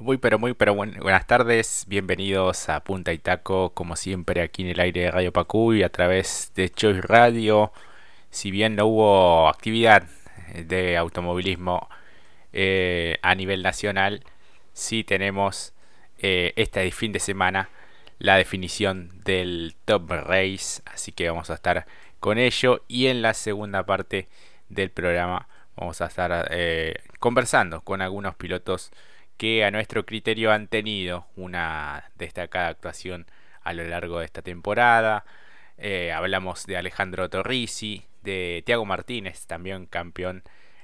Muy pero muy pero buenas tardes, bienvenidos a Punta y Taco, como siempre aquí en el aire de Radio Pacuy a través de Choice Radio. Si bien no hubo actividad de automovilismo eh, a nivel nacional, sí tenemos eh, este fin de semana la definición del Top Race, así que vamos a estar con ello y en la segunda parte del programa vamos a estar eh, conversando con algunos pilotos que a nuestro criterio han tenido una destacada actuación a lo largo de esta temporada. Eh, hablamos de Alejandro Torrisi, de Tiago Martínez, también campeón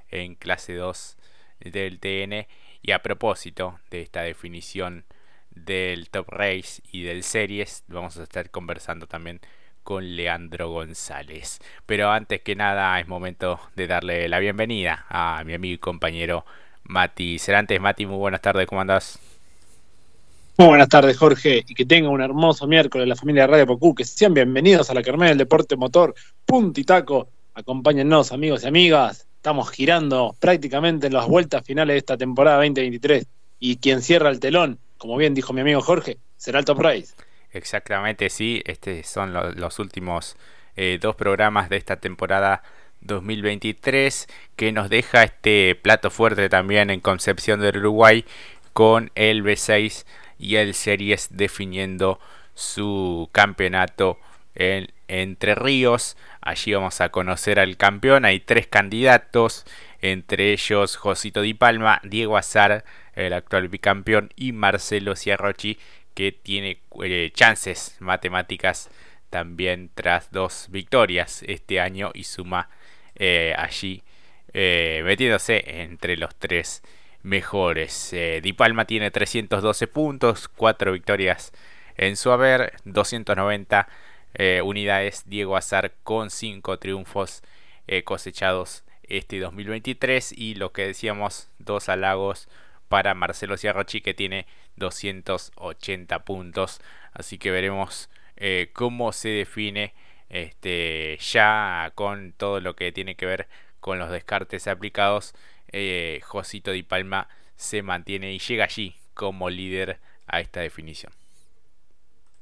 en clase 2 del TN. Y a propósito de esta definición del Top Race y del Series, vamos a estar conversando también con Leandro González. Pero antes que nada es momento de darle la bienvenida a mi amigo y compañero Mati Cerantes. Mati, muy buenas tardes, ¿cómo andás? Muy buenas tardes, Jorge, y que tenga un hermoso miércoles la familia de Radio Pocú, que sean bienvenidos a la Carmel del Deporte Motor, Puntitaco. Acompáñennos, amigos y amigas. Estamos girando prácticamente en las vueltas finales de esta temporada 2023. Y quien cierra el telón, como bien dijo mi amigo Jorge, será el Top Race. Exactamente, sí. Estos son los últimos eh, dos programas de esta temporada 2023 que nos deja este plato fuerte también en Concepción del Uruguay con el B6 y el Series definiendo su campeonato en Entre Ríos. Allí vamos a conocer al campeón. Hay tres candidatos, entre ellos Josito Di Palma, Diego Azar, el actual bicampeón, y Marcelo Ciarrochi, que tiene eh, chances matemáticas también tras dos victorias este año y suma eh, allí eh, metiéndose entre los tres mejores. Eh, Di Palma tiene 312 puntos, 4 victorias en su haber, 290 unidades. Diego Azar con 5 triunfos cosechados este 2023 y lo que decíamos, dos halagos para Marcelo Ciarrochi que tiene 280 puntos. Así que veremos cómo se define este, ya con todo lo que tiene que ver con los descartes aplicados, eh, Josito Di Palma se mantiene y llega allí como líder a esta definición.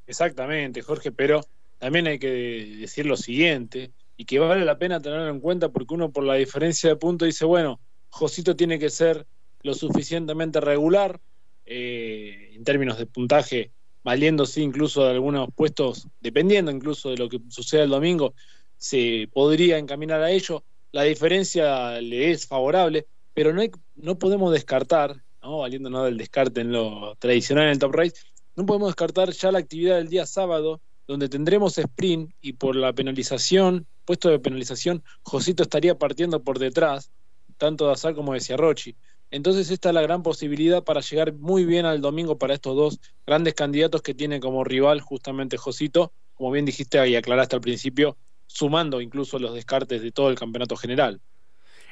Exactamente, Jorge, pero también hay que decir lo siguiente, y que vale la pena tenerlo en cuenta porque uno por la diferencia de puntos dice, bueno, Josito tiene que ser lo suficientemente regular eh, en términos de puntaje valiéndose incluso de algunos puestos, dependiendo incluso de lo que suceda el domingo, se podría encaminar a ello. La diferencia le es favorable, pero no, hay, no podemos descartar, ¿no? valiéndonos del descarte en lo tradicional en el Top Race, no podemos descartar ya la actividad del día sábado, donde tendremos sprint y por la penalización, puesto de penalización, Josito estaría partiendo por detrás, tanto de Azar como de Ciarrochi. Entonces esta es la gran posibilidad para llegar muy bien al domingo para estos dos grandes candidatos que tiene como rival justamente Josito, como bien dijiste y aclaraste al principio, sumando incluso los descartes de todo el campeonato general.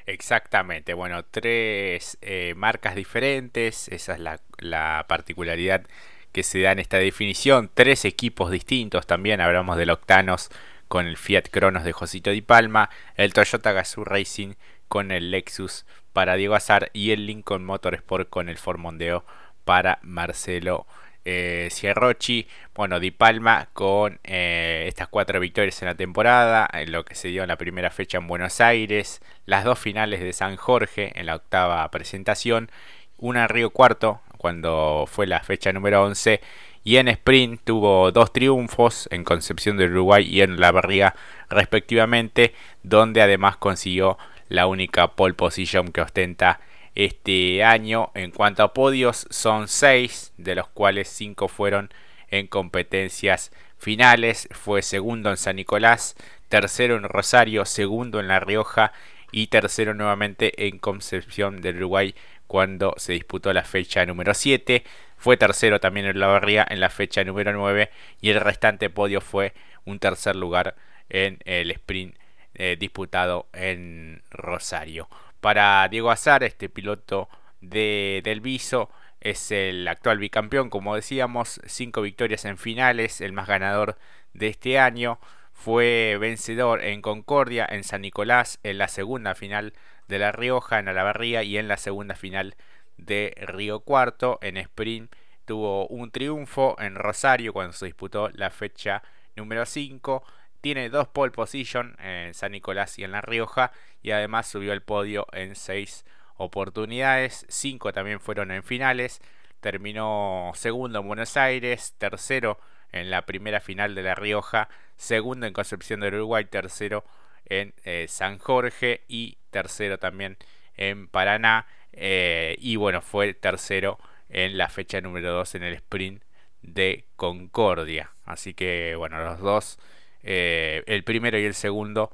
Exactamente, bueno, tres eh, marcas diferentes, esa es la, la, particularidad que se da en esta definición, tres equipos distintos. También, hablamos del Octanos con el Fiat Cronos de Josito Di Palma, el Toyota Gazoo Racing con el Lexus para Diego Azar y el Lincoln Motorsport con el Ford Mondeo para Marcelo eh, Cierrochi. Bueno, Di Palma con eh, estas cuatro victorias en la temporada, en lo que se dio en la primera fecha en Buenos Aires, las dos finales de San Jorge en la octava presentación, una en Río Cuarto cuando fue la fecha número 11 y en sprint tuvo dos triunfos en Concepción del Uruguay y en La Barriga respectivamente, donde además consiguió la única pole position que ostenta este año. En cuanto a podios, son 6, de los cuales 5 fueron en competencias finales. Fue segundo en San Nicolás, tercero en Rosario, segundo en La Rioja y tercero nuevamente en Concepción del Uruguay cuando se disputó la fecha número 7. Fue tercero también en La Barría en la fecha número 9 y el restante podio fue un tercer lugar en el sprint eh, disputado en Rosario. Para Diego Azar, este piloto de, del Viso es el actual bicampeón, como decíamos, cinco victorias en finales, el más ganador de este año. Fue vencedor en Concordia, en San Nicolás, en la segunda final de La Rioja, en Alabarría y en la segunda final de Río Cuarto. En sprint tuvo un triunfo en Rosario cuando se disputó la fecha número 5. Tiene dos pole position en San Nicolás y en La Rioja y además subió al podio en seis oportunidades. Cinco también fueron en finales. Terminó segundo en Buenos Aires, tercero en la primera final de La Rioja, segundo en Concepción del Uruguay, tercero en eh, San Jorge y tercero también en Paraná. Eh, y bueno, fue tercero en la fecha número 2 en el sprint de Concordia. Así que bueno, los dos, eh, el primero y el segundo,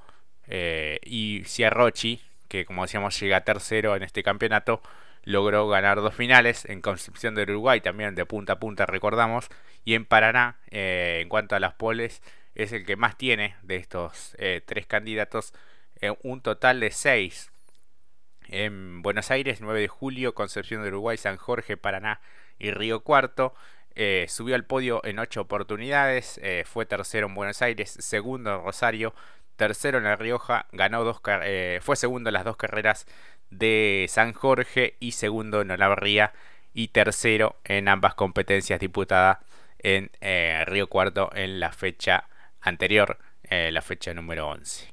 y Ciarrochi, que como decíamos llega tercero en este campeonato, logró ganar dos finales en Concepción del Uruguay, también de punta a punta recordamos, y en Paraná, eh, en cuanto a las poles, es el que más tiene de estos eh, tres candidatos, eh, un total de seis. En Buenos Aires, 9 de julio, Concepción del Uruguay, San Jorge, Paraná y Río Cuarto. Subió al podio en ocho oportunidades, fue tercero en Buenos Aires, segundo en Rosario, tercero en La Rioja, ganó dos fue segundo en las dos carreras de San Jorge y segundo en Olavarría y tercero en ambas competencias disputadas en eh, Río Cuarto en la fecha anterior, eh, la fecha número 11.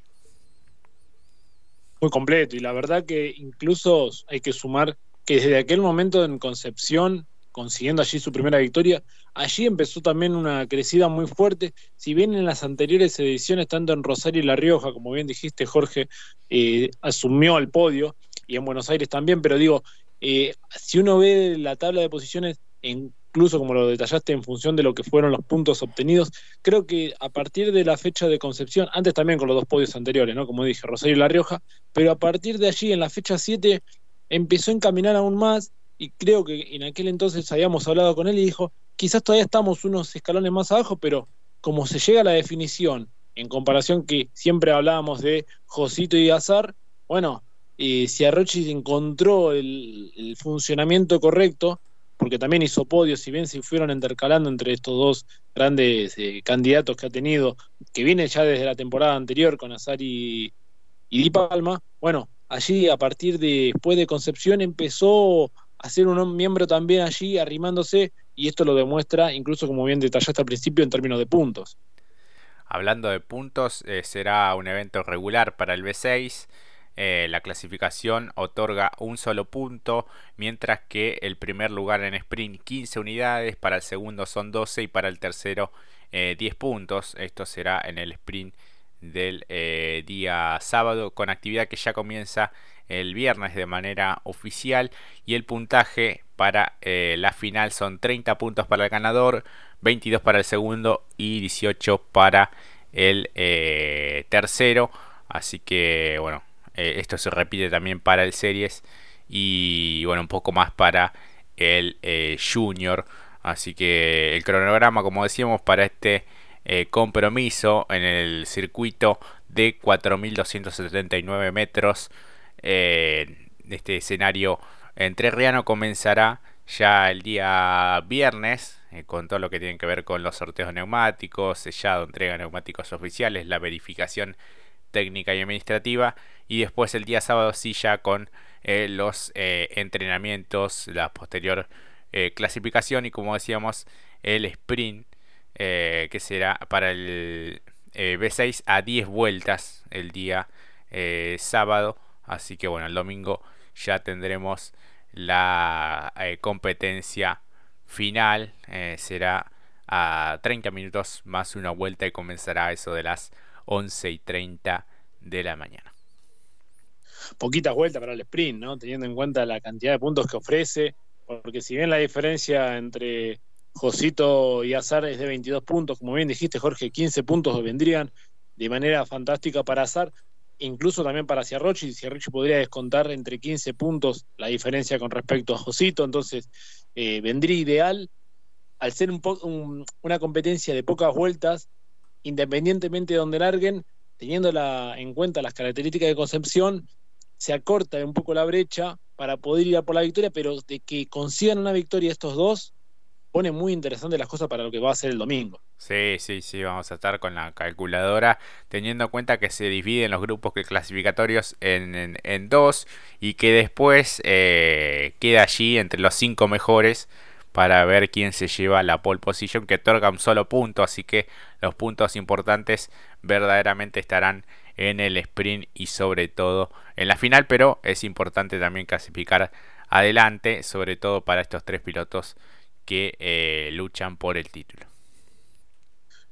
Muy completo y la verdad que incluso hay que sumar que desde aquel momento en Concepción, consiguiendo allí su primera victoria, allí empezó también una crecida muy fuerte. Si bien en las anteriores ediciones, tanto en Rosario y La Rioja, como bien dijiste Jorge, eh, asumió el podio, y en Buenos Aires también, pero digo, eh, si uno ve la tabla de posiciones, incluso como lo detallaste en función de lo que fueron los puntos obtenidos, creo que a partir de la fecha de Concepción, antes también con los dos podios anteriores, ¿no? Como dije, Rosario y La Rioja, pero a partir de allí, en la fecha 7, empezó a encaminar aún más y creo que en aquel entonces habíamos hablado con él y dijo, quizás todavía estamos unos escalones más abajo, pero como se llega a la definición, en comparación que siempre hablábamos de Josito y Azar, bueno, eh, si Arrochi encontró el, funcionamiento correcto, porque también hizo podios, si bien se fueron intercalando entre estos dos grandes eh, candidatos que ha tenido, que viene ya desde la temporada anterior con Azar y, Di Palma, bueno, allí a partir de después de Concepción empezó a ser un miembro también allí arrimándose y esto lo demuestra incluso como bien detallaste al principio en términos de puntos. Hablando de puntos, eh, será un evento regular para el B6. Eh, la clasificación otorga un solo punto, mientras que el primer lugar en sprint 15 unidades, para el segundo son 12 y para el tercero 10 eh, puntos. Esto será en el sprint del eh, día sábado, con actividad que ya comienza el viernes de manera oficial y el puntaje para la final son 30 puntos para el ganador, 22 para el segundo y 18 para el tercero. Así que bueno, eh, esto se repite también para el Series y bueno, un poco más para el eh, Junior. Así que el cronograma, como decíamos, para este eh, compromiso en el circuito de 4.279 metros. este escenario entrerriano comenzará ya el día viernes con todo lo que tiene que ver con los sorteos neumáticos, sellado, entrega de neumáticos oficiales, la verificación técnica y administrativa y después el día sábado sí ya con eh, los eh, entrenamientos, la posterior eh, clasificación y como decíamos el sprint que será para el B6 a 10 vueltas el día sábado así que bueno el domingo ya tendremos la competencia final será a 30 minutos más una vuelta y comenzará eso de las 11 y 30 de la mañana. Poquitas vueltas para el sprint, ¿no? Teniendo en cuenta la cantidad de puntos que ofrece, porque si bien la diferencia entre Josito y Azar es de 22 puntos, como bien dijiste, Jorge, 15 puntos vendrían de manera fantástica para Azar, incluso también para Ciarrochi. Ciarrochi podría descontar entre 15 puntos la diferencia con respecto a Josito, entonces eh, vendría ideal. Al ser un una competencia de pocas vueltas, independientemente de donde larguen, teniendo en cuenta las características de Concepción, se acorta un poco la brecha para poder ir a por la victoria, pero de que consigan una victoria estos dos, pone muy interesante las cosas para lo que va a ser el domingo. Sí, sí, sí, vamos a estar con la calculadora, teniendo en cuenta que se dividen los grupos clasificatorios en, en, dos y que después eh, queda allí entre los cinco mejores para ver quién se lleva la pole position, que otorga un solo punto, así que los puntos importantes verdaderamente estarán en el sprint y sobre todo en la final, pero es importante también clasificar adelante, sobre todo para estos tres pilotos que eh, luchan por el título.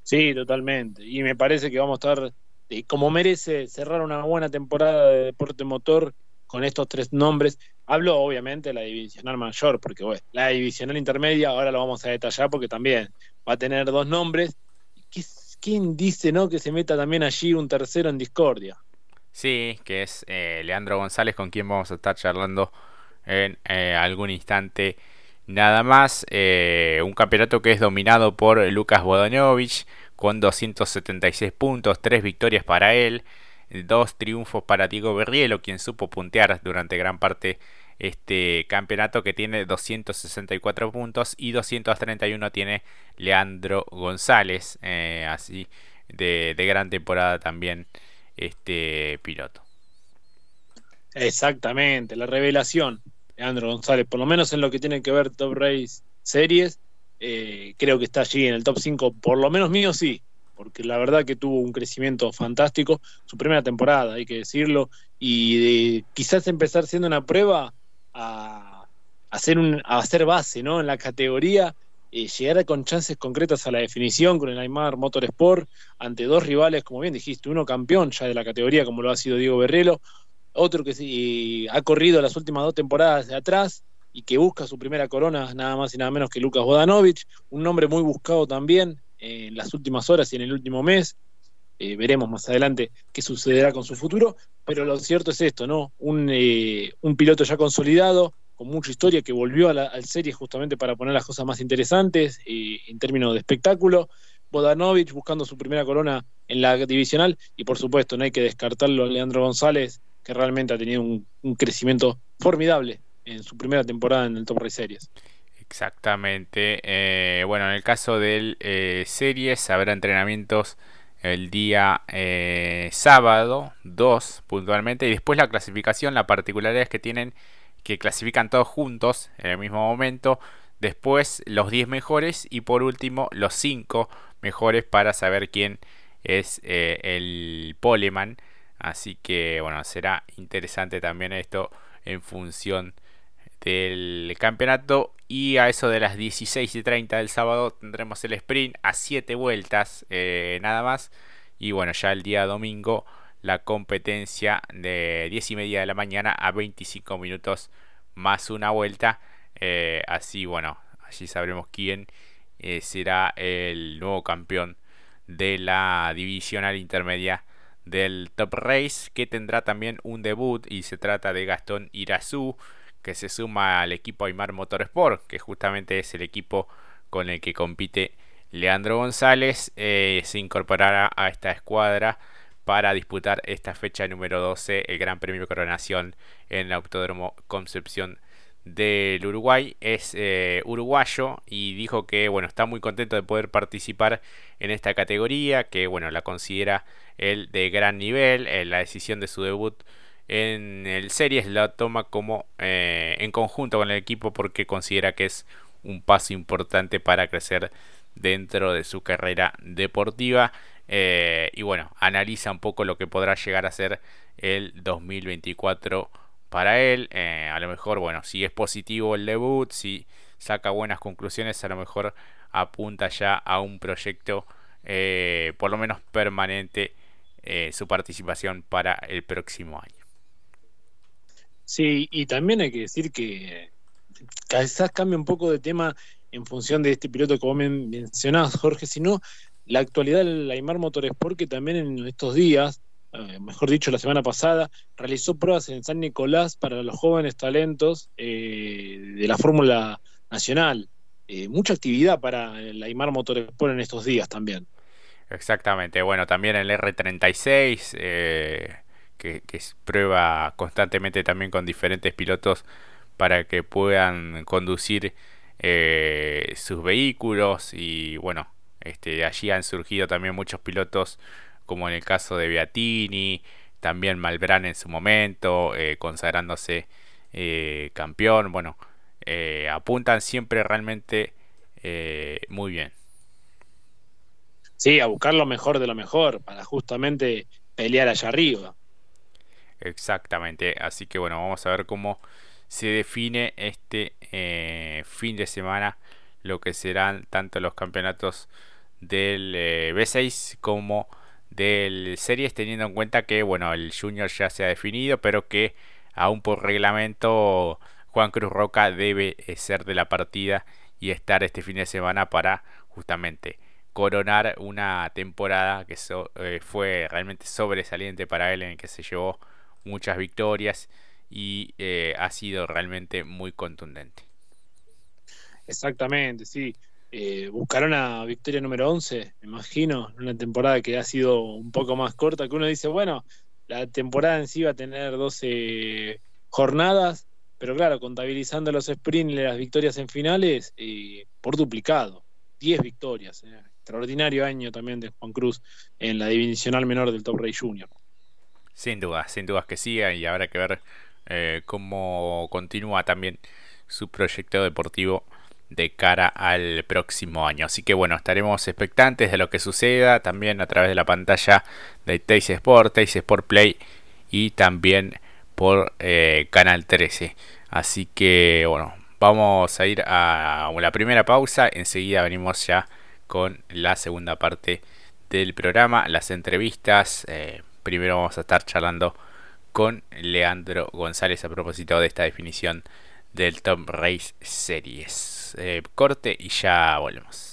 Sí, totalmente. Y me parece que vamos a estar, eh, como merece, cerrar una buena temporada de deporte motor con estos tres nombres. Hablo obviamente de la divisional mayor, porque bueno, la divisional intermedia ahora lo vamos a detallar porque también va a tener dos nombres. ¿Quién dice no que se meta también allí un tercero en discordia? Sí, que es eh, Leandro González, con quien vamos a estar charlando en eh, algún instante. Nada más, eh, un campeonato que es dominado por Lucas Bodanovich con 276 puntos, 3 victorias para él, dos triunfos para Diego Berrielo, quien supo puntear durante gran parte este campeonato que tiene 264 puntos y 231 tiene Leandro González, eh, así de, de, gran temporada también este piloto. Exactamente, la revelación, Leandro González, por lo menos en lo que tiene que ver Top Race Series, eh, creo que está allí en el top 5, por lo menos mío sí, porque la verdad que tuvo un crecimiento fantástico, su primera temporada, hay que decirlo, y de quizás empezar siendo una prueba a, hacer, a hacer base ¿no? en la categoría, eh, llegar con chances concretas a la definición con el Aymar Motorsport ante dos rivales, como bien dijiste, uno campeón ya de la categoría, como lo ha sido Diego Berrelo, otro que sí, ha corrido las últimas dos temporadas de atrás y que busca su primera corona, nada más y nada menos que Lucas Bodanovich, un nombre muy buscado también en las últimas horas y en el último mes. Eh, veremos más adelante qué sucederá con su futuro, pero lo cierto es esto, ¿no? Un, eh, un piloto ya consolidado, con mucha historia, que volvió a la al serie justamente para poner las cosas más interesantes eh, en términos de espectáculo. Bodanovich buscando su primera corona en la divisional y por supuesto no hay que descartarlo a Leandro González, que realmente ha tenido un, crecimiento formidable en su primera temporada en el Top Race Series. Exactamente. bueno, en el caso del Series habrá entrenamientos el día eh, sábado 2 puntualmente y después la clasificación la particularidad es que tienen que clasifican todos juntos en el mismo momento después los 10 mejores y por último los 5 mejores para saber quién es eh, el poleman así que bueno será interesante también esto en función del campeonato. Y a eso de las 16 y 30 del sábado tendremos el sprint a 7 vueltas eh, nada más. Y bueno ya el día domingo la competencia de 10 y media de la mañana a 25 minutos más una vuelta. Eh, así bueno allí sabremos quién eh, será el nuevo campeón de la divisional intermedia del Top Race que tendrá también un debut y se trata de Gastón Irazú que se suma al equipo Aymar Motorsport, que justamente es el equipo con el que compite Leandro González, eh, se incorporará a esta escuadra para disputar esta fecha número 12, el Gran Premio Coronación en el Autódromo Concepción del Uruguay. Es eh, uruguayo y dijo que bueno, está muy contento de poder participar en esta categoría, que bueno, la considera el de gran nivel, en la decisión de su debut en el series la toma como eh, en conjunto con el equipo porque considera que es un paso importante para crecer dentro de su carrera deportiva eh, y bueno analiza un poco lo que podrá llegar a ser el 2024 para él eh, a lo mejor bueno si es positivo el debut si saca buenas conclusiones a lo mejor apunta ya a un proyecto por lo menos permanente su participación para el próximo año. Sí, y también hay que decir que quizás cambia un poco de tema en función de este piloto que vos mencionabas, Jorge, sino la actualidad del Aymar Motorsport, que también en estos días, eh, mejor dicho, la semana pasada, realizó pruebas en San Nicolás para los jóvenes talentos eh, de la Fórmula Nacional. Eh, mucha actividad para el Aymar Motorsport en estos días también. Exactamente, bueno, también el R36 que, prueba constantemente también con diferentes pilotos para que puedan conducir sus vehículos y bueno, este, allí han surgido también muchos pilotos como en el caso de Beatini, también Malbrán en su momento, eh, consagrándose eh, campeón, bueno, apuntan siempre realmente muy bien. Sí, a buscar lo mejor de lo mejor para justamente pelear allá arriba. Exactamente, así que bueno, vamos a ver cómo se define este eh, fin de semana lo que serán tanto los campeonatos del eh, B6 como del Series, teniendo en cuenta que bueno, el Junior ya se ha definido, pero que aún por reglamento Juan Cruz Roca debe eh, ser de la partida y estar este fin de semana para justamente coronar una temporada que fue realmente sobresaliente para él en el que se llevó muchas victorias y eh, ha sido realmente muy contundente. Exactamente, sí. Eh, buscaron a victoria número 11, me imagino, una temporada que ha sido un poco más corta, que uno dice, bueno, la temporada en sí va a tener 12 jornadas, pero claro, contabilizando los sprints y las victorias en finales, eh, por duplicado, 10 victorias. Extraordinario año también de Juan Cruz en la divisional menor del Top Race Junior. Sin duda, sin dudas que sí, y habrá que ver eh, cómo continúa también su proyecto deportivo de cara al próximo año. Así que bueno, estaremos expectantes de lo que suceda también a través de la pantalla de Teis Sport, Sport Play y también por eh, Canal 13. Así que bueno, vamos a ir a la primera pausa. Enseguida venimos ya con la segunda parte del programa, las entrevistas. Eh, primero vamos a estar charlando con Leandro González a propósito de esta definición del Top Race Series. Eh, corte y ya volvemos.